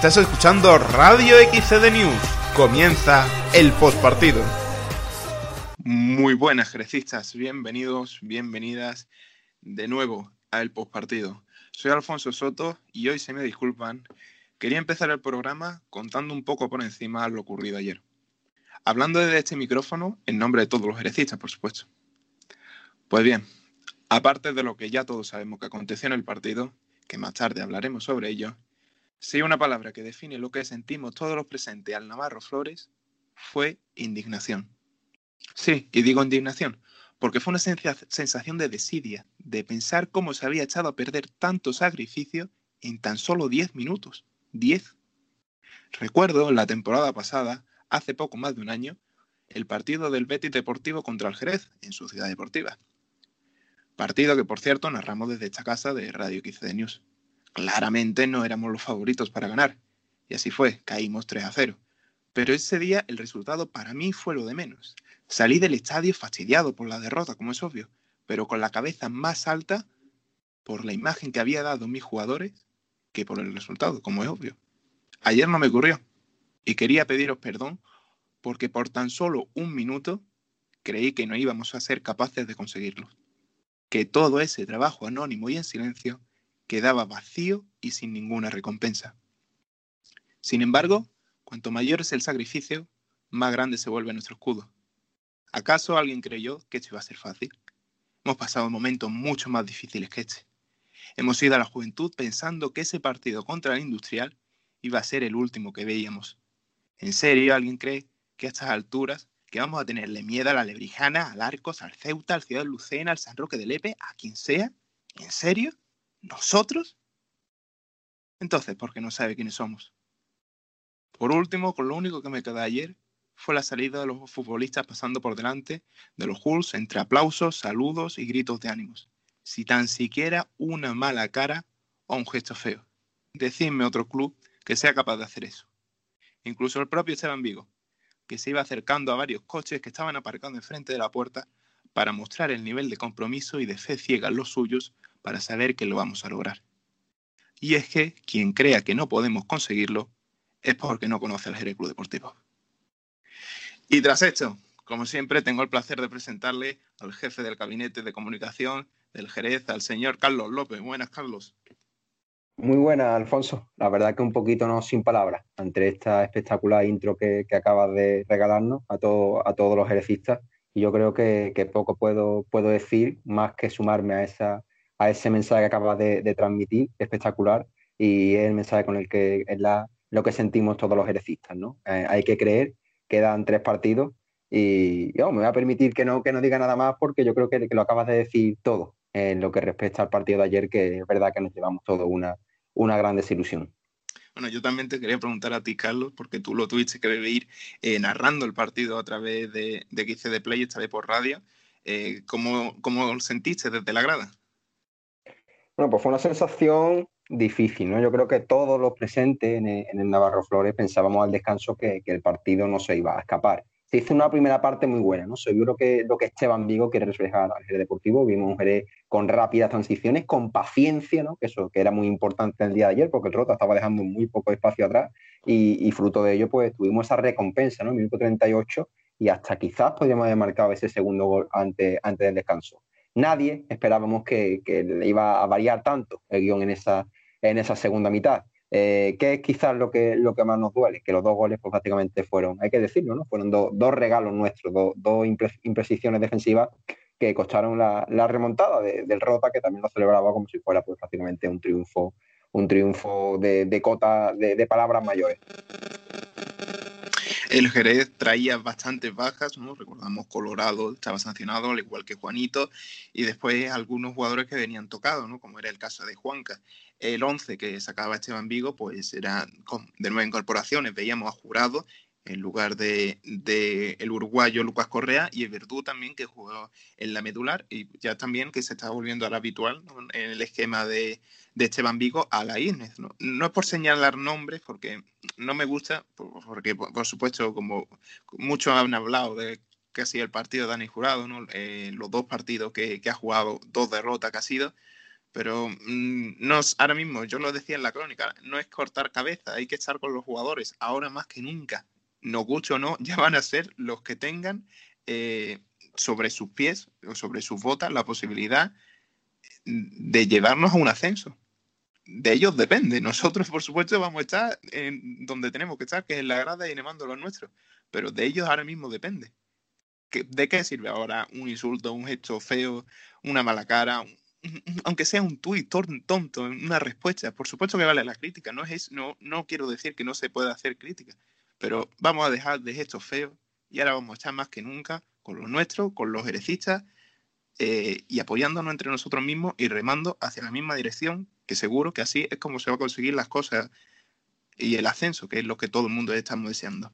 Estás escuchando Radio XCD News. Comienza el postpartido. Muy buenas, jerecistas. Bienvenidos, bienvenidas de nuevo al postpartido. Soy Alfonso Soto y hoy se me disculpan. Quería empezar el programa contando un poco por encima lo ocurrido ayer. Hablando desde este micrófono en nombre de todos los jerecistas, por supuesto. Pues bien, aparte de lo que ya todos sabemos que aconteció en el partido, que más tarde hablaremos sobre ello, si una palabra que define lo que sentimos todos los presentes al Navarro Flores, fue indignación. Sí, y digo indignación, porque fue una sensación de desidia, de pensar cómo se había echado a perder tanto sacrificio en tan solo 10 minutos. 10. Recuerdo la temporada pasada, hace poco más de un año, el partido del Betis Deportivo contra el Jerez, en su ciudad deportiva. Partido que, por cierto, narramos desde esta casa de Radio XD News. Claramente no éramos los favoritos para ganar. Y así fue, caímos 3 a 0. Pero ese día el resultado para mí fue lo de menos. Salí del estadio fastidiado por la derrota, como es obvio, pero con la cabeza más alta por la imagen que había dado mis jugadores que por el resultado, como es obvio. Ayer no me ocurrió y quería pediros perdón porque por tan solo un minuto creí que no íbamos a ser capaces de conseguirlo. Que todo ese trabajo anónimo y en silencio quedaba vacío y sin ninguna recompensa. Sin embargo, cuanto mayor es el sacrificio, más grande se vuelve nuestro escudo. ¿Acaso alguien creyó que esto iba a ser fácil? Hemos pasado momentos mucho más difíciles que este. Hemos ido a la juventud pensando que ese partido contra el industrial iba a ser el último que veíamos. ¿En serio alguien cree que a estas alturas que vamos a tenerle miedo a la Lebrijana, al Arcos, al Ceuta, al Ciudad de Lucena, al San Roque de Lepe, a quien sea? ¿En serio? ¿Nosotros? Entonces, ¿por qué no sabe quiénes somos? Por último, con lo único que me quedó ayer fue la salida de los futbolistas pasando por delante de los Hulls entre aplausos, saludos y gritos de ánimos. Si tan siquiera una mala cara o un gesto feo. Decidme otro club que sea capaz de hacer eso. Incluso el propio Esteban Vigo, que se iba acercando a varios coches que estaban aparcando enfrente de la puerta para mostrar el nivel de compromiso y de fe ciega en los suyos para saber que lo vamos a lograr. Y es que quien crea que no podemos conseguirlo es porque no conoce al Jerez Club Deportivo. Y tras esto, como siempre, tengo el placer de presentarle al jefe del gabinete de comunicación del Jerez, al señor Carlos López. Buenas, Carlos. Muy buenas, Alfonso. La verdad que un poquito no sin palabras ante esta espectacular intro que, acabas de regalarnos a, a todos los jerecistas. Y yo creo que, poco puedo, puedo decir más que sumarme a esa, a ese mensaje que acabas de, transmitir, espectacular, y es el mensaje con el que es la, lo que sentimos todos los ejercistas, ¿no? Eh, hay que creer, quedan tres partidos y yo me voy a permitir que no, que no diga nada más porque yo creo que, lo acabas de decir todo en lo que respecta al partido de ayer, que es verdad que nos llevamos todo una, una gran desilusión. Bueno, yo también te quería preguntar a ti, Carlos, porque tú lo tuviste que vivir eh, narrando el partido a través de, de XCD Play, esta vez por radio. Eh, ¿cómo, ¿Cómo sentiste desde la grada? Bueno, pues fue una sensación difícil, ¿no? Yo creo que todos los presentes en el, Navarro Flores pensábamos al descanso que, el partido no se iba a escapar. Se hizo una primera parte muy buena, ¿no? Seguro que lo que Esteban Vigo quiere reflejar al Jerez Deportivo, vimos un Jerez con rápidas transiciones, con paciencia, ¿no? Que eso que era muy importante el día de ayer, porque el Rota estaba dejando muy poco espacio atrás y, fruto de ello, pues tuvimos esa recompensa, ¿no? Minuto 38 y hasta quizás podríamos haber marcado ese segundo gol antes, antes del descanso nadie esperábamos que, le iba a variar tanto el guion en esa, en esa segunda mitad. Eh, ¿Qué es quizás lo que, lo que más nos duele? Que los dos goles pues, prácticamente fueron, hay que decirlo, ¿no? fueron dos regalos nuestros, dos imprecisiones defensivas que costaron la, remontada del Rota, que también lo celebraba como si fuera pues, prácticamente un triunfo, un triunfo de, cota de palabras mayores. El Jerez traía bastantes bajas, ¿no? Recordamos Colorado estaba sancionado, al igual que Juanito, y después algunos jugadores que venían tocados, ¿no? Como era el caso de Juanca. El 11 que sacaba Esteban Vigo, pues era de nueve incorporaciones. Veíamos a Jurado en lugar de, el uruguayo Lucas Correa y el Verdú también que jugó en la medular y ya también que se está volviendo a habitual en el esquema de, de Esteban Vigo a la Inés. ¿no? no es por señalar nombres, porque no me gusta, porque por, supuesto, como muchos han hablado de que ha sido el partido de Dani Jurado, ¿no? Eh, los dos partidos que, ha jugado, dos derrotas que ha sido, Pero mm, no, ahora mismo, yo lo decía en la crónica, no es cortar cabeza, hay que estar con los jugadores, ahora más que nunca. No gusto o no, ya van a ser los que tengan eh, sobre sus pies o sobre sus botas la posibilidad de llevarnos a un ascenso. De ellos depende. Nosotros, por supuesto, vamos a estar en donde tenemos que estar, que es en la grada y animando lo nuestro. Pero de ellos ahora mismo depende. ¿De qué sirve ahora un insulto, un gesto feo, una mala cara, aunque sea un tuit tonto, una respuesta, por supuesto que vale la crítica, no, es, no, no quiero decir que no se pueda hacer crítica, pero vamos a dejar de gestos feos y ahora vamos a estar más que nunca con los nuestros, con los herecistas eh, y apoyándonos entre nosotros mismos y remando hacia la misma dirección, que seguro que así es como se va a conseguir las cosas y el ascenso, que es lo que todo el mundo estamos deseando.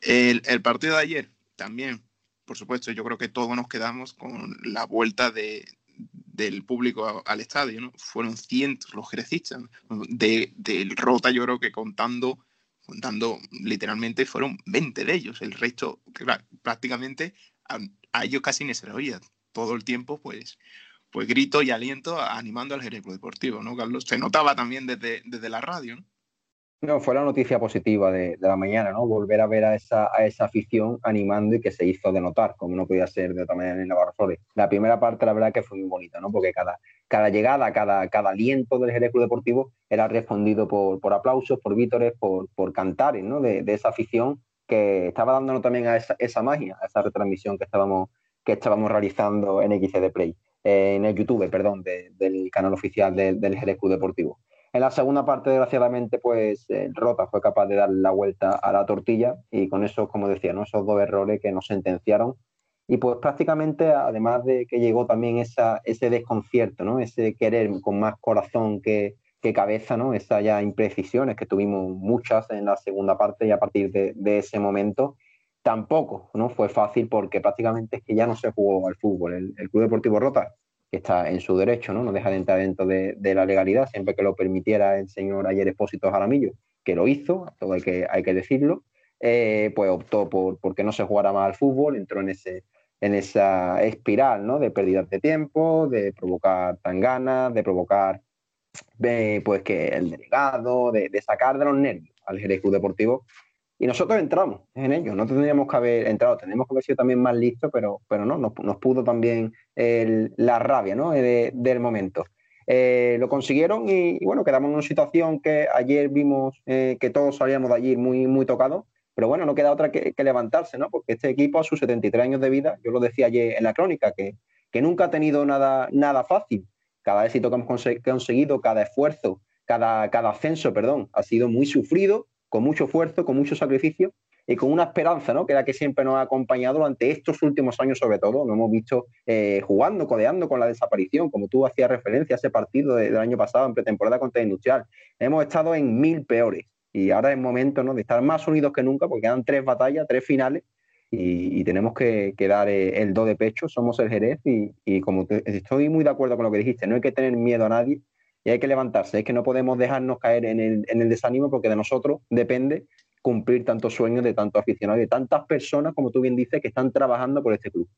El, partido de ayer también, por supuesto, yo creo que todos nos quedamos con la vuelta de, del público al estadio. Fueron cientos los jerecistas. De, del Rota, yo creo que contando, contando literalmente, fueron 20 de ellos. El resto, prácticamente, a, ellos casi ni se les oía. Todo el tiempo, pues, pues grito y aliento animando al Jerez Deportivo, ¿no, Carlos? Se notaba también desde, desde la radio, ¿no? No, fue la noticia positiva de, la mañana, ¿no? Volver a ver a esa, a esa afición animando y que se hizo de notar, como no podía ser de otra manera en Navarro Flores. La primera parte, la verdad, que fue muy bonita, ¿no? Porque cada, cada llegada, cada, cada aliento del Jerez Club Deportivo era respondido por, por aplausos, por vítores, por, por cantares, ¿no? De, esa afición que estaba dándonos también a esa, esa, magia, a esa retransmisión que estábamos, que estábamos realizando en XCD Play, eh, en el YouTube, perdón, del canal oficial del Jerez Deportivo. En la segunda parte, desgraciadamente, pues Rota fue capaz de dar la vuelta a la tortilla y con eso, como decía, ¿no? esos dos errores que nos sentenciaron. Y pues prácticamente, además de que llegó también ese desconcierto, ¿no? ese querer con más corazón que, cabeza, ¿no? esas ya imprecisiones que tuvimos muchas en la segunda parte y a partir de, ese momento tampoco no fue fácil porque prácticamente es que ya no se jugó al fútbol. El, el Club Deportivo Rota está en su derecho, ¿no? No deja de entrar dentro de, la legalidad, siempre que lo permitiera el señor Ayer Expósito Jaramillo, que lo hizo, todo hay que, hay que decirlo, eh, pues optó por, que no se jugara más al fútbol, entró en ese en esa espiral ¿no? de pérdidas de tiempo, de provocar tan ganas, de provocar eh, pues que el delegado, de, sacar de los nervios al Jerez Deportivo y nosotros entramos en ello, no tendríamos que haber entrado, tenemos que haber sido también más listos, pero, pero no, nos, pudo también la rabia ¿no? del momento. Eh, lo consiguieron y, bueno, quedamos en una situación que ayer vimos eh, que todos salíamos de allí muy, muy tocados, pero bueno, no queda otra que, levantarse, ¿no? Porque este equipo a sus 73 años de vida, yo lo decía ayer en la crónica, que, que nunca ha tenido nada, nada fácil. Cada éxito que hemos conseguido, cada esfuerzo, cada, cada ascenso, perdón, ha sido muy sufrido con mucho esfuerzo, con mucho sacrificio y con una esperanza, ¿no? Que era que siempre nos ha acompañado durante estos últimos años, sobre todo. Nos hemos visto eh, jugando, codeando con la desaparición, como tú hacías referencia a ese partido del año pasado en pretemporada contra Industrial. Hemos estado en mil peores y ahora es momento ¿no? de estar más unidos que nunca porque quedan tres batallas, tres finales y, tenemos que, dar eh, el do de pecho. Somos el Jerez y, como estoy muy de acuerdo con lo que dijiste, no hay que tener miedo a nadie y hay que levantarse. Es que no podemos dejarnos caer en el, desánimo porque de nosotros depende cumplir tantos sueños de tantos aficionados y de tantas personas, como tú bien dices, que están trabajando por este club.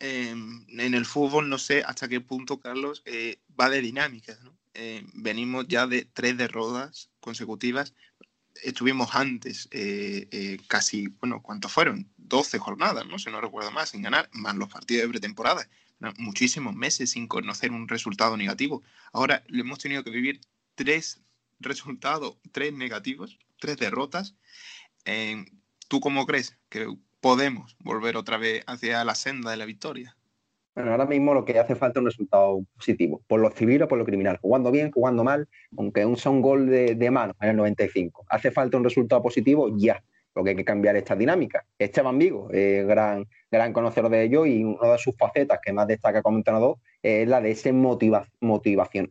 Em, en el fútbol no sé hasta qué punto, Carlos, eh, va de dinámicas. Eh, venimos ya de tres derrotas consecutivas. Estuvimos antes eh, casi, bueno, ¿cuántos fueron? 12 jornadas, ¿no? Si no recuerdo más, sin ganar, más los partidos de pretemporada muchísimos meses sin conocer un resultado negativo. Ahora le hemos tenido que vivir tres resultados, tres negativos, tres derrotas. ¿Tú cómo crees que podemos volver otra vez hacia la senda de la victoria? Bueno, ahora mismo lo que hace falta es un resultado positivo, por lo civil o por lo criminal, jugando bien, jugando mal, aunque un son gol de, de mano en el 95. Hace falta un resultado positivo ya porque hay que cambiar esta dinámica. Esteban Vigo, gran, gran conocedor de ello y una de sus facetas que más destaca como entrenador es la de ese motivación,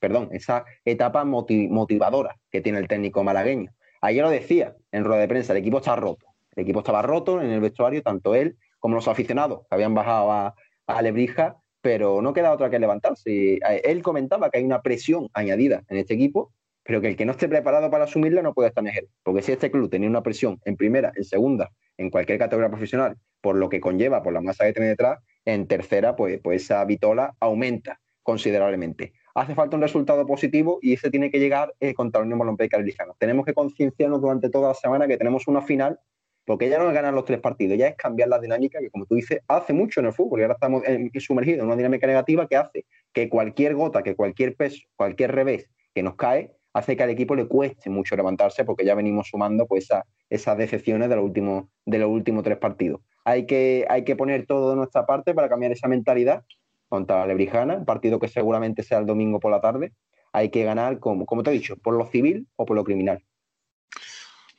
perdón, esa etapa motivadora que tiene el técnico malagueño. Ayer lo decía en rueda de prensa, el equipo está roto. El equipo estaba roto en el vestuario, tanto él como los aficionados que habían bajado a, a Lebrija, pero no queda otra que levantarse. Él comentaba que hay una presión añadida en este equipo pero que el que no esté preparado para asumirla no puede estar en Porque si este club tenía una presión en primera, en segunda, en cualquier categoría profesional, por lo que conlleva, por la masa que tiene detrás, en tercera, pues, pues esa vitola aumenta. considerablemente. Hace falta un resultado positivo y ese tiene que llegar eh, contra la Unión Olímpica Lijano. Tenemos que concienciarnos durante toda la semana que tenemos una final, porque ya no es ganar los tres partidos, ya es cambiar la dinámica que, como tú dices, hace mucho en el fútbol y ahora estamos sumergidos en una dinámica negativa que hace que cualquier gota, que cualquier peso, cualquier revés que nos cae, hace que al equipo le cueste mucho levantarse porque ya venimos sumando pues, esas decepciones de los, últimos, de los últimos tres partidos. Hay que, hay que poner todo de nuestra parte para cambiar esa mentalidad contra la Lebrijana, un partido que seguramente sea el domingo por la tarde. Hay que ganar, como, te he dicho, por lo civil o por lo criminal.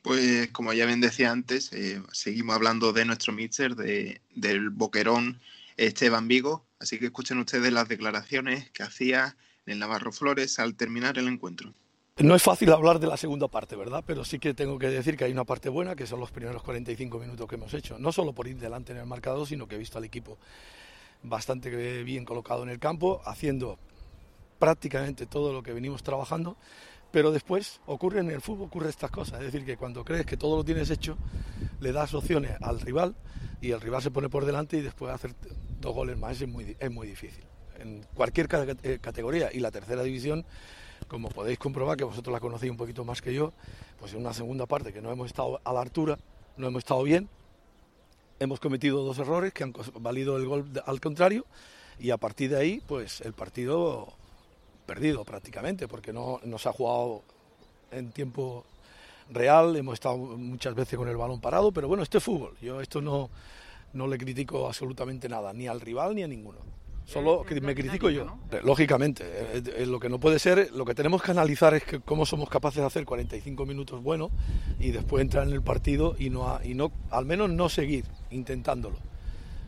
Pues como ya bien decía antes, eh, seguimos hablando de nuestro míster, de, del boquerón Esteban Vigo, así que escuchen ustedes las declaraciones que hacía en Navarro Flores al terminar el encuentro. No es fácil hablar de la segunda parte, ¿verdad? Pero sí que tengo que decir que hay una parte buena, que son los primeros 45 minutos que hemos hecho. No solo por ir delante en el marcador, sino que he visto al equipo bastante bien colocado en el campo, haciendo prácticamente todo lo que venimos trabajando. Pero después ocurre en el fútbol, ocurre estas cosas. Es decir, que cuando crees que todo lo tienes hecho, le das opciones al rival y el rival se pone por delante y después hacer dos goles más es muy, es muy difícil. En cualquier eh, categoría y la tercera división como podéis comprobar, que vosotros la conocéis un poquito más que yo, pues en una segunda parte que no hemos estado a la altura, no hemos estado bien, hemos cometido dos errores que han valido el gol al contrario y a partir de ahí, pues el partido perdido prácticamente, porque no nos ha jugado en tiempo real, hemos estado muchas veces con el balón parado, pero bueno, esto es fútbol, yo esto no, no le critico absolutamente nada, ni al rival ni a ninguno. Solo que me critico yo. Lógicamente, eh, eh, lo que no puede ser, lo que tenemos que analizar es que cómo somos capaces de hacer 45 minutos buenos y después entrar en el partido y no, y no al menos no seguir intentándolo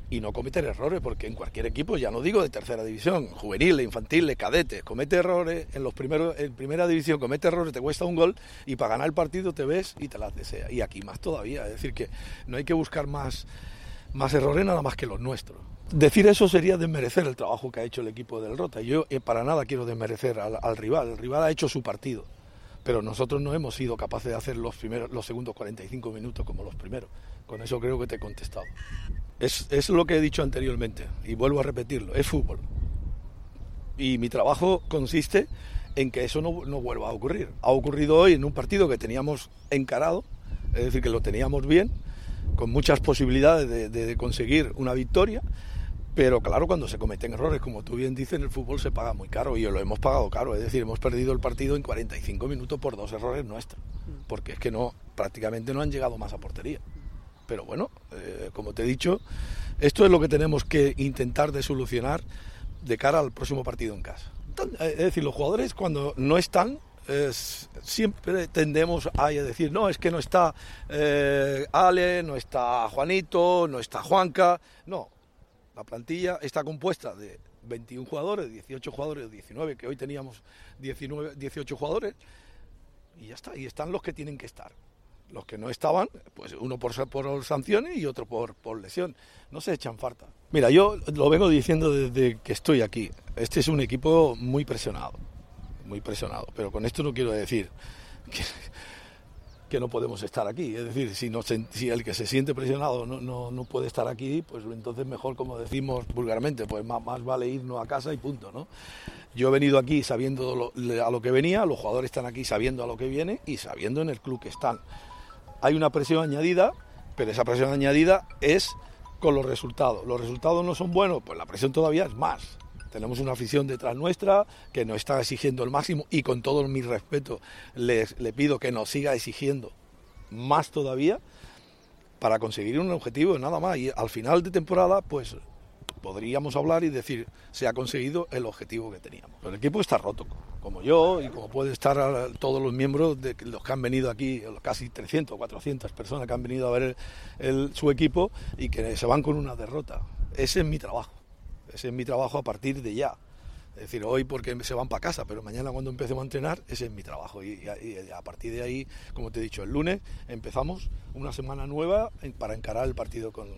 y no cometer errores, porque en cualquier equipo, ya no digo de tercera división, juvenil, infantil, cadete, comete errores, en los primeros, en primera división comete errores, te cuesta un gol y para ganar el partido te ves y te las desea. Y aquí más todavía, es decir, que no hay que buscar más, más errores nada más que los nuestros. Decir eso sería desmerecer el trabajo que ha hecho el equipo del Rota. Yo eh, para nada quiero desmerecer al, rival. El rival ha hecho su partido, pero nosotros no hemos sido capaces de hacer los, primeros, los segundos 45 minutos como los primeros. Con eso creo que te he contestado. Es, es lo que he dicho anteriormente y vuelvo a repetirlo. Es fútbol. Y mi trabajo consiste en que eso no, no vuelva a ocurrir. Ha ocurrido hoy en un partido que teníamos encarado, es decir, que lo teníamos bien, con muchas posibilidades de, de conseguir una victoria pero claro, cuando se cometen errores, como tú bien dices, en el fútbol se paga muy caro y lo hemos pagado caro. Es decir, hemos perdido el partido en 45 minutos por dos errores nuestros. Porque es que no, prácticamente no han llegado más a portería. Pero bueno, eh, como te he dicho, esto es lo que tenemos que intentar de solucionar de cara al próximo partido en casa. Eh, es decir, los jugadores cuando no están, siempre tendemos a decir, no, es que no está eh, Ale, no está Juanito, no está Juanca. No, la plantilla está compuesta de 21 jugadores, 18 jugadores, 19, que hoy teníamos 19, 18 jugadores, y ya está, y están los que tienen que estar. Los que no estaban, pues uno por, por sanciones y otro por, por lesión. No se echan falta. Mira, yo lo vengo diciendo desde que estoy aquí. Este es un equipo muy presionado, muy presionado, pero con esto no quiero decir que, que no podemos estar aquí. Es decir, si, el que se siente presionado no, no, no, puede estar aquí, pues entonces mejor, como decimos vulgarmente, pues más, más, vale irnos a casa y punto, ¿no? Yo he venido aquí sabiendo a lo que venía, los jugadores están aquí sabiendo a lo que viene y sabiendo en el club que están. Hay una presión añadida, pero esa presión añadida es con los resultados. Los resultados no son buenos, pues la presión todavía es más. Tenemos una afición detrás nuestra que nos está exigiendo el máximo y con todo mi respeto le pido que nos siga exigiendo más todavía para conseguir un objetivo nada más. Y al final de temporada, pues podríamos hablar y decir, se ha conseguido el objetivo que teníamos. el equipo está roto, como yo y como puede estar todos los miembros de los que han venido aquí, casi 300 o 400 personas que han venido a ver su equipo y que se van con una derrota. Ese es mi trabajo. Ese es mi trabajo a partir de ya. Es decir, hoy porque se van para casa, pero mañana cuando empecemos a entrenar, ese es mi trabajo. Y, a partir de ahí, como te he dicho, el lunes empezamos una semana nueva para encarar el partido con,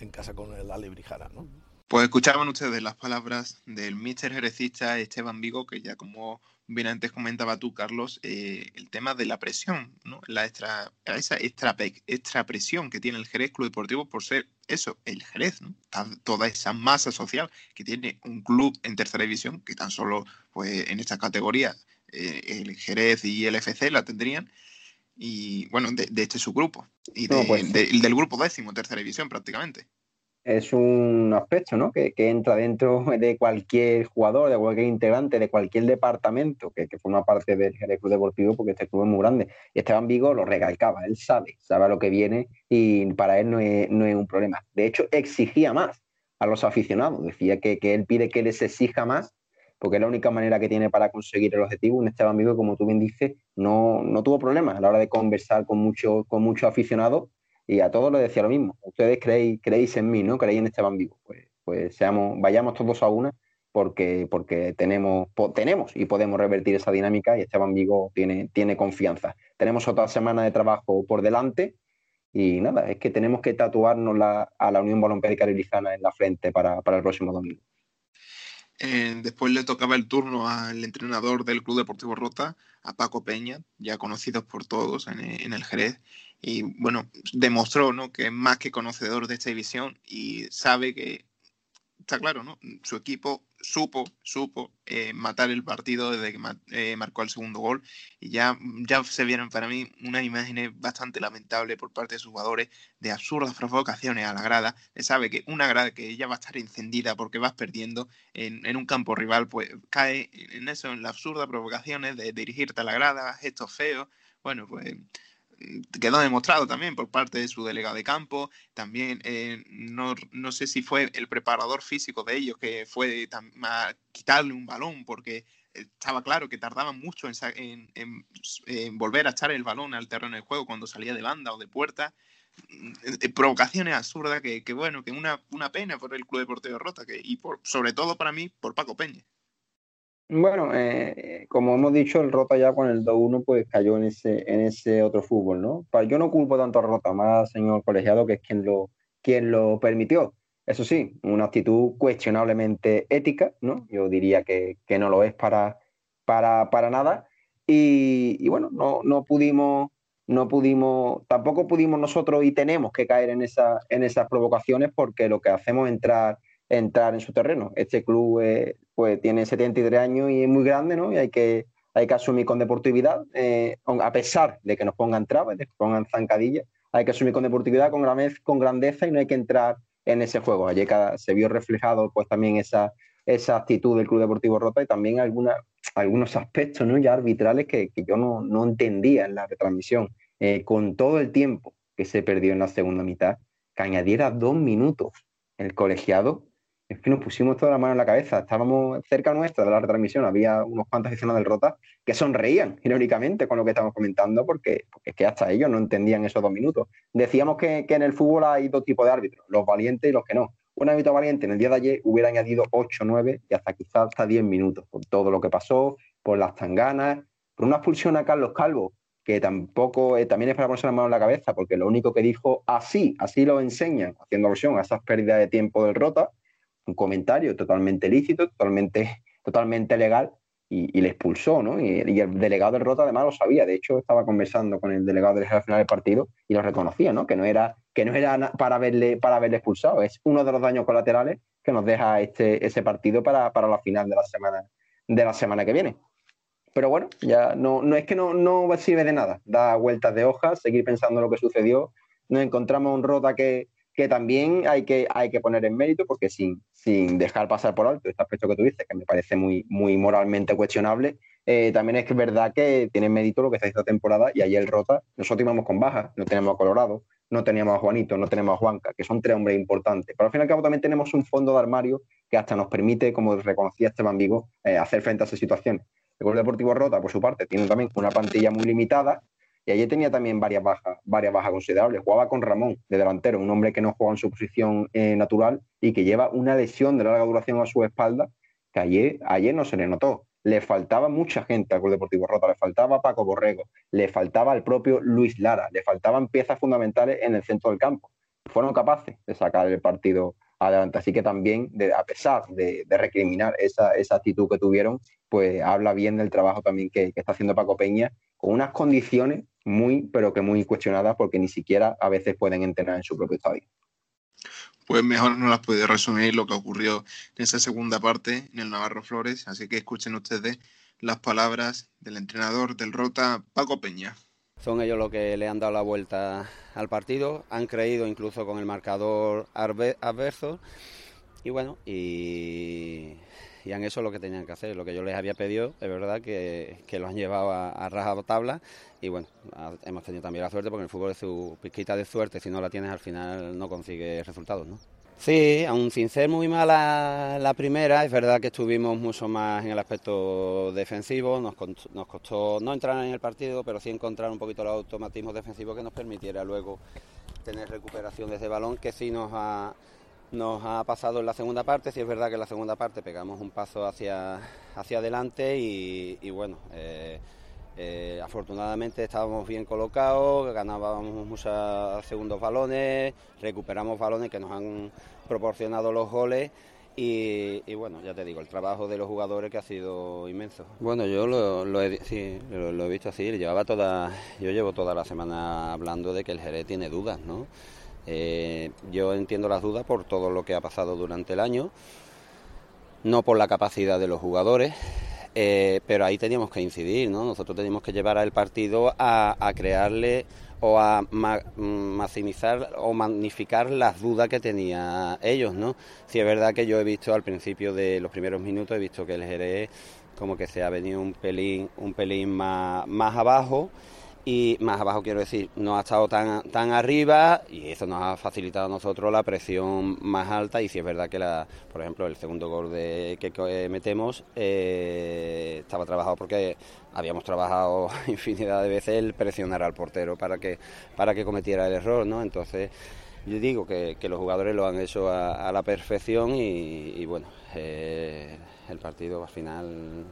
en casa con el Alebrijara. ¿no? Pues escuchaban ustedes las palabras del míster jerecista Esteban Vigo, que ya como bien antes comentaba tú, Carlos, eh, el tema de la presión, ¿no? la extra, esa extra, extra presión que tiene el Jerez Club Deportivo por ser eso, el Jerez, ¿no? toda esa masa social que tiene un club en tercera división, que tan solo pues, en esta categoría eh, el Jerez y el FC la tendrían, y bueno, de, este subgrupo, y pues del grupo décimo, tercera división prácticamente es un aspecto ¿no? que, entra dentro de cualquier jugador, de cualquier integrante, de cualquier departamento que, forma parte del Club Deportivo, porque este club es muy grande. Y Esteban Vigo lo recalcaba, él sabe, sabe lo que viene y para él no es, un problema. De hecho, exigía más a los aficionados, decía que, él pide que les exija más, porque es la única manera que tiene para conseguir el objetivo. Un Esteban Vigo, como tú bien dices, no, no tuvo problemas a la hora de conversar con muchos con muchos aficionados y a todos les decía lo mismo. Ustedes creéis, creéis en mí, ¿no? Creéis en Esteban Vigo. Pues, pues seamos, vayamos todos a una porque, porque tenemos, tenemos y podemos revertir esa dinámica y Esteban Vigo tiene, tiene confianza. Tenemos otra semana de trabajo por delante y nada, es que tenemos que tatuarnos a la Unión Balompédica Lirizana en la frente para, el próximo domingo. Eh, después le tocaba el turno al entrenador del Club Deportivo Rota, a Paco Peña, ya conocidos por todos en, en el Jerez, y bueno, demostró ¿no? que es más que conocedor de esta división y sabe que, está claro, ¿no? su equipo supo, supo eh, matar el partido desde que eh, marcó el segundo gol y ya, ya se vieron para mí unas imágenes bastante lamentables por parte de sus jugadores de absurdas provocaciones a la grada. Se sabe que una grada que ya va a estar encendida porque vas perdiendo en, en un campo rival, pues cae en eso, en las absurdas provocaciones de dirigirte a la grada, gestos feos. Bueno, pues quedó demostrado también por parte de su delegado de campo, también eh, no, no, sé si fue el preparador físico de ellos que fue a quitarle un balón porque estaba claro que tardaban mucho en, en, volver a echar el balón al terreno de juego cuando salía de banda o de puerta. Eh, provocaciones absurdas que, que, bueno, que una, una pena por el Club Deportivo Rota que, y por, sobre todo para mí por Paco Peña. Bueno, eh, como hemos dicho, el Rota ya con el 2-1 pues cayó en ese, en ese otro fútbol, ¿no? Yo no culpo tanto a Rota, más señor colegiado, que es quien lo, quien lo permitió. Eso sí, una actitud cuestionablemente ética, ¿no? Yo diría que, no lo es para, para, para nada. Y, bueno, no, no pudimos, no pudimos, tampoco pudimos nosotros y tenemos que caer en, esa, en esas provocaciones porque lo que hacemos es entrar entrar en su terreno. Este club eh, pues tiene 73 años y es muy grande, ¿no? Y hay que, hay que asumir con deportividad, eh, a pesar de que nos pongan trabas, de que pongan zancadillas, hay que asumir con deportividad, con, con grandeza y no hay que entrar en ese juego. Allí se vio reflejado pues también esa, esa actitud del Club Deportivo Rota y también alguna, algunos aspectos ¿no? ya arbitrales que, que yo no, no, entendía en la retransmisión. Eh, con todo el tiempo que se perdió en la segunda mitad, que añadiera dos minutos el colegiado, es que nos pusimos toda la mano en la cabeza. Estábamos cerca nuestra de la retransmisión, había unos cuantos aficionados del Rota que sonreían irónicamente con lo que estábamos comentando, porque, es que hasta ellos no entendían esos dos minutos. Decíamos que, en el fútbol hay dos tipos de árbitros, los valientes y los que no. Un árbitro valiente en el día de ayer hubiera añadido 8, 9 y hasta quizás hasta 10 minutos, por todo lo que pasó, por las tanganas, por una expulsión a Carlos Calvo, que tampoco eh, también es para ponerse la mano en la cabeza, porque lo único que dijo así, así lo enseñan, haciendo alusión a esas pérdidas de tiempo del Rota, un comentario totalmente lícito, totalmente, totalmente legal, y, le expulsó, ¿no? Y, el delegado del Rota además lo sabía, de hecho estaba conversando con el delegado del final del partido y lo reconocía, ¿no? Que no era, que no era para haberle, para haberle expulsado, es uno de los daños colaterales que nos deja este, ese partido para, para la final de la semana, de la semana que viene. Pero bueno, ya no, no es que no, no sirve de nada, da vueltas de hojas, seguir pensando lo que sucedió. Nos encontramos un Rota que, que también hay que, hay que poner en mérito, porque sin, sin dejar pasar por alto este aspecto que tú dices, que me parece muy, muy moralmente cuestionable, eh, también es verdad que tiene mérito lo que está esta temporada y ayer Rota, nosotros íbamos con baja, no tenemos a Colorado, no teníamos a Juanito, no tenemos a Juanca, que son tres hombres importantes. Pero al fin y al cabo también tenemos un fondo de armario que hasta nos permite, como reconocía Esteban Vigo, eh, hacer frente a esas situaciones. El Club Deportivo Rota, por su parte, tiene también una plantilla muy limitada y ayer tenía también varias bajas, varias bajas considerables. Jugaba con Ramón de delantero, un hombre que no juega en su posición eh, natural y que lleva una lesión de larga duración a su espalda, que ayer, ayer no se le notó. Le faltaba mucha gente al Club Deportivo Rota, le faltaba Paco Borrego, le faltaba el propio Luis Lara, le faltaban piezas fundamentales en el centro del campo. Fueron capaces de sacar el partido adelante. Así que también, a pesar de, recriminar esa, actitud que tuvieron, pues habla bien del trabajo también que está haciendo Paco Peña con unas condiciones muy, pero que muy cuestionadas porque ni siquiera a veces pueden entrenar en su propio estadio. Pues mejor no las puede resumir lo que ocurrió en esa segunda parte en el Navarro Flores, así que escuchen ustedes las palabras del entrenador del Rota, Paco Peña. Son ellos los que le han dado la vuelta al partido, han creído incluso con el marcador adverso y bueno, y, han hecho lo que tenían que hacer, lo que yo les había pedido, es verdad que, lo han llevado a, a tabla y bueno, hemos tenido también la suerte porque el fútbol es su pizquita de suerte, si no la tienes al final no consigues resultados, ¿no? Sí, aún sin ser muy mala la primera, es verdad que estuvimos mucho más en el aspecto defensivo, nos, costó no entrar en el partido, pero sí encontrar un poquito los automatismos defensivos que nos permitiera luego tener recuperación desde balón, que sí nos ha, nos ha pasado en la segunda parte, sí es verdad que en la segunda parte pegamos un paso hacia, hacia adelante y, bueno, eh, eh, afortunadamente estábamos bien colocados, ganábamos muchos segundos balones, recuperamos balones que nos han proporcionado los goles y, bueno, ya te digo, el trabajo de los jugadores que ha sido inmenso. Bueno, yo lo, he, visto así, llevaba toda, yo llevo toda la semana hablando de que el Jerez tiene dudas, ¿no? Eh, yo entiendo las dudas por todo lo que ha pasado durante el año, no por la capacidad de los jugadores. Eh, pero ahí teníamos que incidir, ¿no? Nosotros teníamos que llevar al partido a, crearle o a maximizar o magnificar las dudas que tenía ellos, ¿no? Si es verdad que yo he visto al principio de los primeros minutos, he visto que el Jerez como que se ha venido un pelín, un pelín más, más abajo y más abajo quiero decir, no ha estado tan, tan arriba y eso nos ha facilitado a nosotros la presión más alta y si es verdad que la, por ejemplo el segundo gol de, que, metemos eh, estaba trabajado porque habíamos trabajado infinidad de veces el presionar al portero para que, para que cometiera el error, ¿no? Entonces yo digo que, los jugadores lo han hecho a, la perfección y, bueno, eh, el partido al final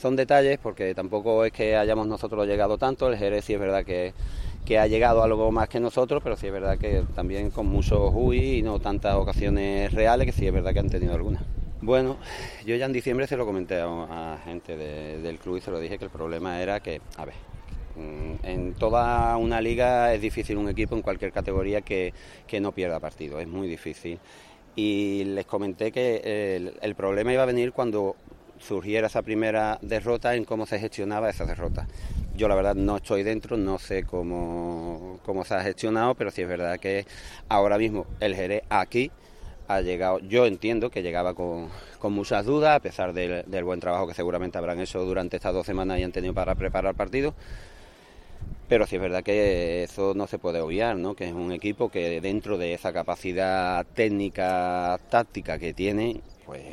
son detalles porque tampoco es que hayamos nosotros llegado tanto, el Jerez sí es verdad que, ha llegado algo más que nosotros, pero sí es verdad que también con muchos UI y no tantas ocasiones reales, que sí es verdad que han tenido algunas. Bueno, yo ya en diciembre se lo comenté a, gente del club y se lo dije que el problema era que, a ver, mm, en toda una liga es difícil un equipo en cualquier categoría que, no pierda partido, es muy difícil. Y les comenté que el problema iba a venir cuando surgiera esa primera derrota en cómo se gestionaba esa derrota. Yo la verdad no estoy dentro, no sé cómo, cómo se ha gestionado, pero sí es verdad que ahora mismo el Jerez aquí ha llegado, yo entiendo que llegaba con, con muchas dudas, a pesar del, del, buen trabajo que seguramente habrán hecho durante estas dos semanas y han tenido para preparar el partido. Pero sí es verdad que eso no se puede obviar, ¿no? que es un equipo que dentro de esa capacidad técnica, táctica que tiene, pues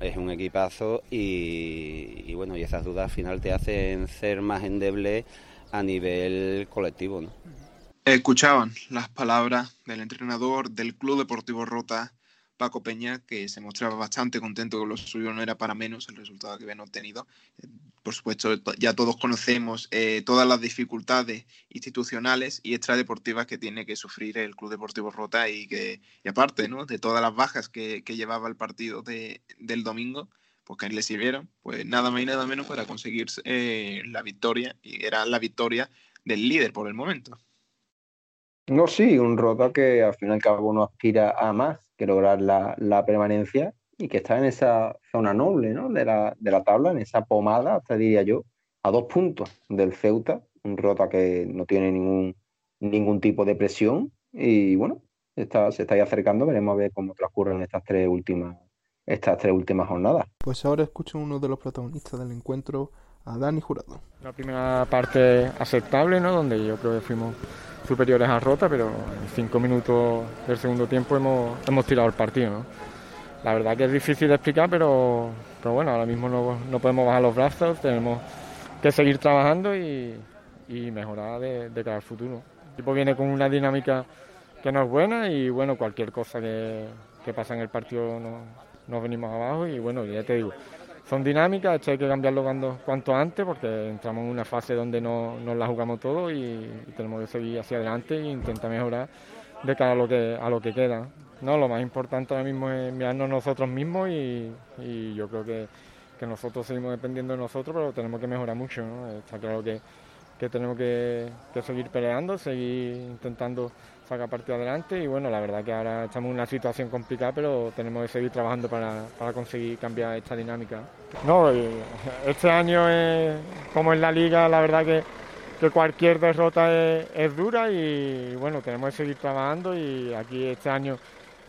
es un, equipazo y, bueno, y esas dudas al final te hacen ser más endeble a nivel colectivo. ¿no? Escuchaban las palabras del entrenador del Club Deportivo Rota, Paco Peña, que se mostraba bastante contento con lo suyo, no era para menos el resultado que habían obtenido. Eh, por supuesto, ya todos conocemos eh, todas las dificultades institucionales y extradeportivas que tiene que sufrir el Club Deportivo Rota y que, y aparte ¿no? de todas las bajas que, llevaba el partido de, del domingo, pues que le sirvieron, pues nada más y nada menos para conseguir eh, la victoria, y era la victoria del líder por el momento. No, sí, un Rota que al fin y al cabo no aspira a más que lograr la, permanencia y que está en esa zona noble ¿no? de, la, de la tabla, en esa pomada, hasta diría yo, a dos puntos del Ceuta, un Rota que no tiene ningún, ningún tipo de presión y bueno, está, se está ahí acercando, veremos a ver cómo transcurren estas tres últimas estas tres últimas jornadas. Pues ahora escucho uno de los protagonistas del encuentro, a Dani Jurado. La primera parte aceptable, ¿no? Donde yo creo que fuimos superiores a Rota, pero en cinco minutos del segundo tiempo hemos, hemos tirado el partido. ¿no? La verdad que es difícil de explicar, pero, pero bueno, ahora mismo no, no, podemos bajar los brazos, tenemos que seguir trabajando y, y mejorar de, de, cara al futuro. El equipo viene con una dinámica que no es buena y bueno, cualquier cosa que, que pasa en el partido nos, nos venimos abajo y bueno, ya te digo, son dinámicas, esto hay que cambiarlo cuando, cuanto antes porque entramos en una fase donde no, nos la jugamos todo y, tenemos que seguir hacia adelante e intentar mejorar de cara a lo que, a lo que queda. No, lo más importante ahora mismo es mirarnos nosotros mismos y, yo creo que, nosotros seguimos dependiendo de nosotros, pero tenemos que mejorar mucho. Está claro que, tenemos que, seguir peleando, seguir intentando sacar partido adelante y bueno, la verdad que ahora estamos en una situación complicada, pero tenemos que seguir trabajando para, conseguir cambiar esta dinámica. No, este año, es, como en la liga, la verdad que, que cualquier derrota es, dura y bueno, tenemos que seguir trabajando y aquí este año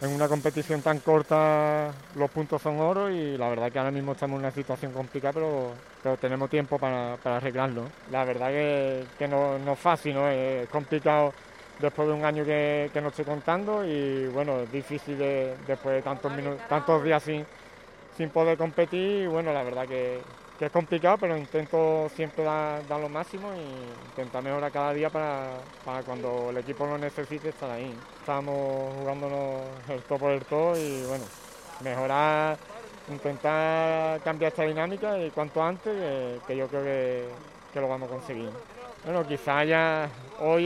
en una competición tan corta los puntos son oro y la verdad que ahora mismo estamos en una situación complicada, pero, pero tenemos tiempo para, arreglarlo. La verdad que, que no, no, es fácil, ¿no? es complicado después de un año que, no estoy contando y bueno, es difícil después de tantos, minutos, tantos días sin, sin poder competir y bueno, la verdad que, es complicado, pero intento siempre dar, lo máximo y intentar mejorar cada día para, cuando el equipo lo necesite estar ahí. Estamos jugándonos el todo por el todo y bueno, mejorar, intentar cambiar esta dinámica y cuanto antes, que, yo creo que, que, lo vamos a conseguir. Bueno, quizá ya hoy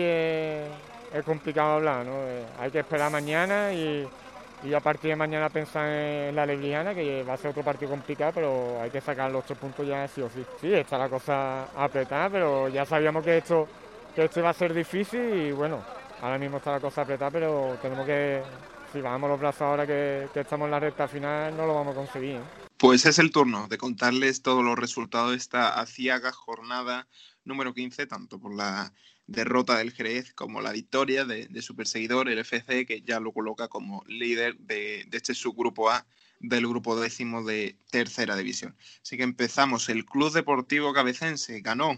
es complicado hablar, ¿no? Eh, hay que esperar mañana y, a partir de mañana pensar en la Lebrijana, que va a ser otro partido complicado, pero hay que sacar los tres puntos ya sí o sí. Sí, está la cosa apretada, pero ya sabíamos que esto, que esto iba a ser difícil y bueno, ahora mismo está la cosa apretada, pero tenemos que, si bajamos los brazos ahora que, estamos en la recta final, no lo vamos a conseguir. ¿eh? Pues es el turno de contarles todos los resultados de esta aciaga jornada número 15, tanto por la derrota del Jerez como la victoria de, su perseguidor, el FC, que ya lo coloca como líder de, este subgrupo A del grupo décimo de tercera división. Así que empezamos. El Club Deportivo Cabecense ganó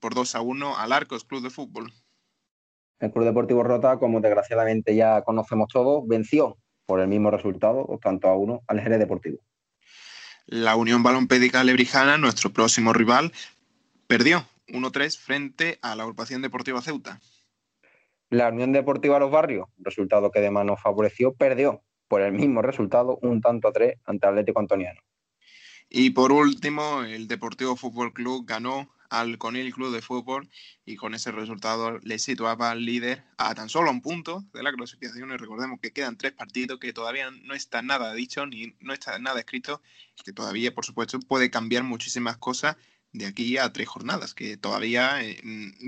por 2 a 1 al Arcos Club de Fútbol. El Club Deportivo Rota, como desgraciadamente ya conocemos todos, venció por el mismo resultado, tanto a uno, al Jerez Deportivo. La Unión Balompédica Lebrijana, nuestro próximo rival, perdió 1-3 frente a la agrupación deportiva Ceuta. La Unión Deportiva Los Barrios, resultado que además nos favoreció, perdió por el mismo resultado, un tanto a tres ante Atlético Antoniano. Y por último, el Deportivo Fútbol Club ganó al Conil Club de Fútbol y con ese resultado le situaba líder a tan solo un punto de la clasificación. Y recordemos que quedan tres partidos que todavía no está nada dicho ni no está nada escrito, que todavía, por supuesto, puede cambiar muchísimas cosas de aquí a tres jornadas, que todavía eh,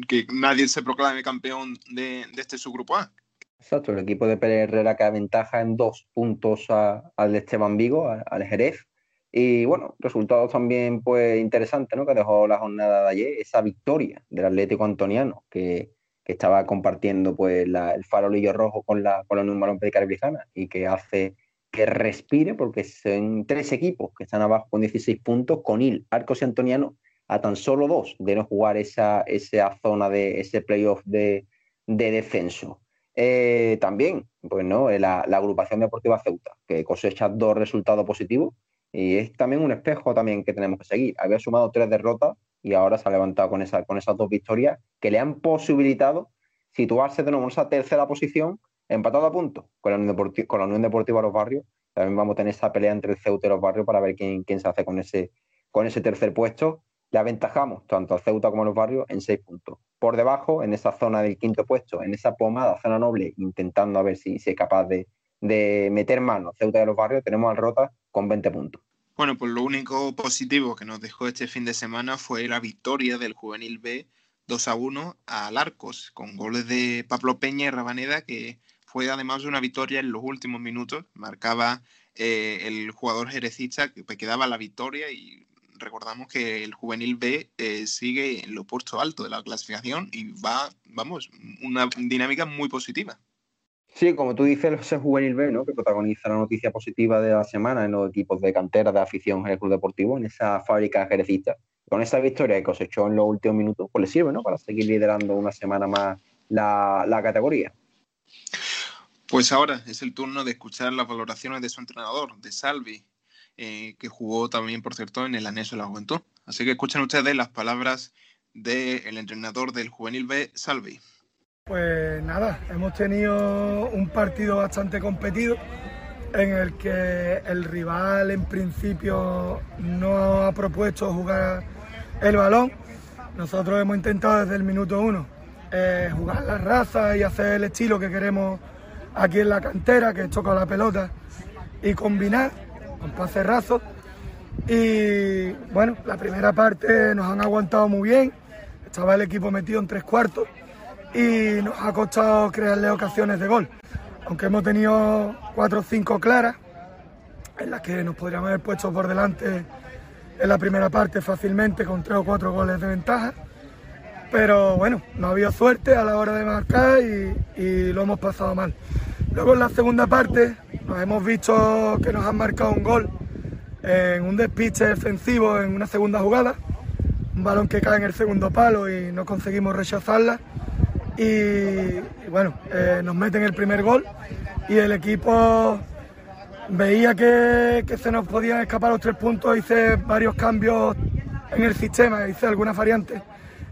que nadie se proclame campeón de, este subgrupo A. Exacto, el equipo de Pérez Herrera que ventaja en dos puntos al Esteban Vigo, al Jerez. Y bueno, resultados también pues interesantes, ¿no? Que dejó la jornada de ayer, esa victoria del Atlético Antoniano, que, estaba compartiendo pues el farolillo rojo con la, con la Unión Balompié y que hace que respire, porque son tres equipos que están abajo con 16 puntos, con Il, Arcos y Antoniano a tan solo dos de no jugar esa, esa zona de ese playoff de, de descenso. Eh, también, pues no, la, la, agrupación deportiva Ceuta, que cosecha dos resultados positivos y es también un espejo también que tenemos que seguir. Había sumado tres derrotas y ahora se ha levantado con, esa, con esas dos victorias que le han posibilitado situarse de nuevo en esa tercera posición, empatado a punto con la Unión Deportiva, con la Unión Deportiva Los Barrios. También vamos a tener esa pelea entre el Ceuta y los Barrios para ver quién, quién se hace con ese, con ese tercer puesto le aventajamos tanto a Ceuta como a los barrios en seis puntos. Por debajo, en esa zona del quinto puesto, en esa pomada, zona noble, intentando a ver si, es capaz de, meter mano Ceuta y los barrios, tenemos al Rota con 20 puntos. Bueno, pues lo único positivo que nos dejó este fin de semana fue la victoria del Juvenil B 2 a 1 al Arcos, con goles de Pablo Peña y Rabaneda, que fue además una victoria en los últimos minutos. Marcaba eh, el jugador jerecista que quedaba la victoria y recordamos que el juvenil B eh, sigue en lo puesto alto de la clasificación y va, vamos, una dinámica muy positiva. Sí, como tú dices, ese juvenil B, ¿no? que protagoniza la noticia positiva de la semana en los equipos de cantera de afición del Club Deportivo, en esa fábrica jerecista. Con esa victoria que cosechó en los últimos minutos, pues le sirve ¿no? para seguir liderando una semana más la, la categoría. Pues ahora es el turno de escuchar las valoraciones de su entrenador, de Salvi, eh, que jugó también, por cierto, en el anexo de la juventud. Así que escuchen ustedes las palabras del entrenador del juvenil B, Salvi. Pues nada, hemos tenido un partido bastante competido en el que el rival en principio no ha propuesto jugar el balón. Nosotros hemos intentado desde el minuto uno eh, jugar la raza y hacer el estilo que queremos aquí en la cantera, que es tocar la pelota y combinar con rasos. Y bueno, la primera parte nos han aguantado muy bien, estaba el equipo metido en tres cuartos y nos ha costado crearle ocasiones de gol. Aunque hemos tenido cuatro o cinco claras, en las que nos podríamos haber puesto por delante en la primera parte fácilmente con tres o cuatro goles de ventaja. Pero bueno, no ha habido suerte a la hora de marcar y, lo hemos pasado mal. Luego en la segunda parte nos hemos visto que nos han marcado un gol en un despiste defensivo en una segunda jugada, un balón que cae en el segundo palo y no conseguimos rechazarla. Y, bueno, eh, nos meten el primer gol y el equipo veía que, se nos podían escapar los tres puntos, hice varios cambios en el sistema, hice algunas variantes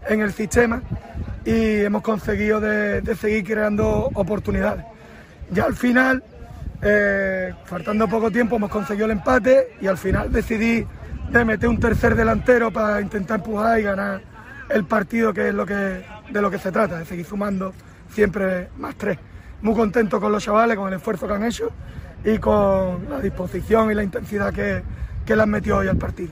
en el sistema y hemos conseguido de, seguir creando oportunidades. Ya al final, eh, faltando poco tiempo, hemos conseguido el empate y al final decidí de meter un tercer delantero para intentar empujar y ganar el partido, que es lo que, de lo que se trata, de seguir sumando siempre más tres. Muy contento con los chavales, con el esfuerzo que han hecho y con la disposición y la intensidad que, que le han metido hoy al partido.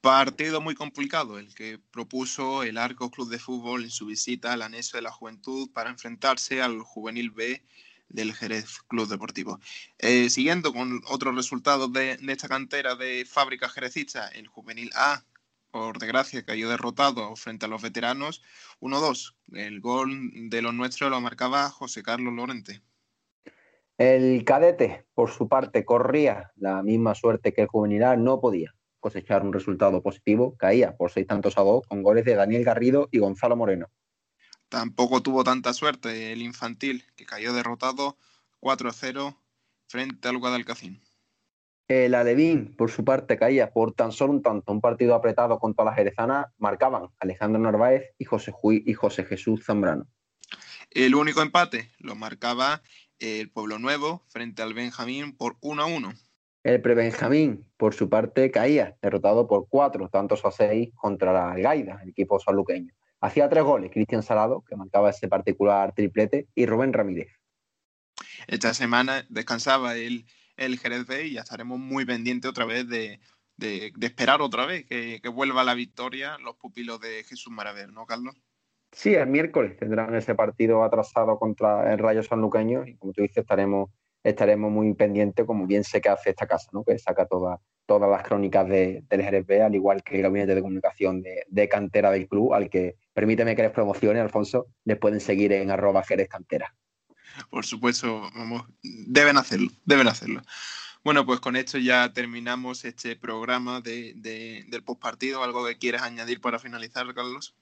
Partido muy complicado el que propuso el Arco Club de Fútbol en su visita al anexo de la Juventud para enfrentarse al Juvenil B del Jerez Club Deportivo. Eh, siguiendo con otros resultados de, de, esta cantera de fábrica jerezista, el Juvenil A, por desgracia, cayó derrotado frente a los veteranos 1-2. El gol de los nuestros lo marcaba José Carlos Lorente. El cadete, por su parte, corría la misma suerte que el juvenil A, no podía cosechar un resultado positivo, caía por seis tantos a dos con goles de Daniel Garrido y Gonzalo Moreno. Tampoco tuvo tanta suerte el infantil, que cayó derrotado 4-0 frente al Guadalcacín. El Alevín, por su parte, caía por tan solo un tanto. Un partido apretado contra la Jerezana marcaban Alejandro Narváez y José, y José Jesús Zambrano. El único empate lo marcaba el Pueblo Nuevo frente al Benjamín por 1 a 1. El Prebenjamín, por su parte, caía, derrotado por cuatro tantos a seis contra la Gaida, el equipo saluqueño. Hacía tres goles Cristian Salado, que marcaba ese particular triplete, y Rubén Ramírez. Esta semana descansaba el, el Jerez B y ya estaremos muy pendientes otra vez de, esperar otra vez que, que, vuelva la victoria los pupilos de Jesús Maraver, ¿no, Carlos? Sí, el miércoles tendrán ese partido atrasado contra el Rayo Sanluqueño y como tú dices estaremos estaremos muy pendientes, como bien sé que hace esta casa, ¿no? que saca todas las crónicas de, del Jerez B, al igual que el gabinete de comunicación de, cantera del club, al que permíteme que les promocione, Alfonso, les pueden seguir en arroba Jerez Cantera. Por supuesto, vamos, deben hacerlo, deben hacerlo. Bueno, pues con esto ya terminamos este programa de, del postpartido. ¿Algo que quieras añadir para finalizar, Carlos?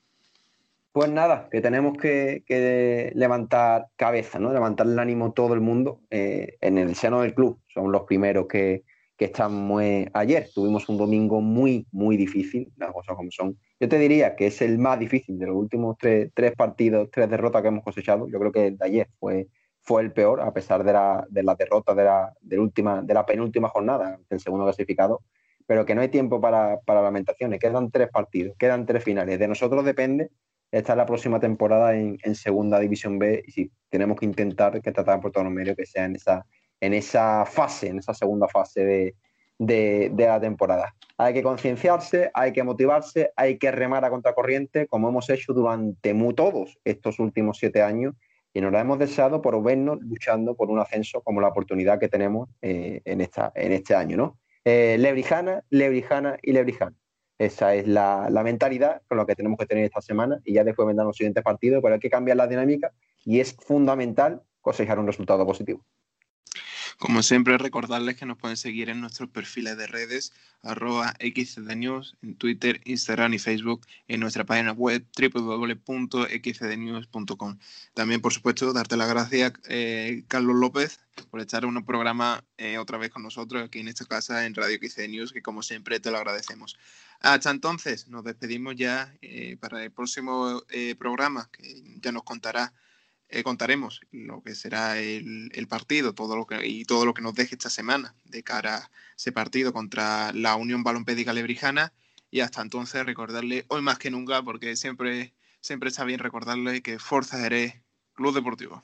Pues nada, que tenemos que, levantar cabeza, ¿no? Levantar el ánimo todo el mundo eh, en el seno del club. Son los primeros que, que están muy... Ayer tuvimos un domingo muy, muy difícil, las cosas como son. Yo te diría que es el más difícil de los últimos tres, partidos, tres derrotas que hemos cosechado. Yo creo que el de ayer fue, fue el peor, a pesar de la, de la derrota de la, de, última, de la penúltima jornada, del segundo clasificado. Pero que no hay tiempo para, para lamentaciones. Quedan tres partidos, quedan tres finales. De nosotros depende esta es la próxima temporada en, Segunda División B y sí, tenemos que intentar que tratar por todos los medios que sea en esa, en esa fase, en esa segunda fase de, la temporada. Hay que concienciarse, hay que motivarse, hay que remar a contracorriente, como hemos hecho durante muy todos estos últimos siete años, y nos lo hemos deseado por vernos luchando por un ascenso como la oportunidad que tenemos eh, en, esta, en este año. ¿no? Eh, lebrijana, Lebrijana y Lebrijana. Esa es la, mentalidad con la que tenemos que tener esta semana y ya después vendrán los siguientes partidos, pero hay que cambiar la dinámica y es fundamental cosechar un resultado positivo. Como siempre, recordarles que nos pueden seguir en nuestros perfiles de redes, arroba xcdnews, en Twitter, Instagram y Facebook, en nuestra página web www.xcdnews.com. También, por supuesto, darte las gracias, eh, Carlos López, por estar en un programa eh, otra vez con nosotros aquí en esta casa en Radio XC News, que como siempre te lo agradecemos. Hasta entonces, nos despedimos ya eh, para el próximo programa, que ya nos contará eh, contaremos lo que será el, partido todo lo que, y todo lo que nos deje esta semana de cara a ese partido contra la Unión Balompédica Lebrijana. Y hasta entonces recordarle, hoy más que nunca, porque siempre, siempre está bien recordarle que Forza Jerez, Club Deportivo.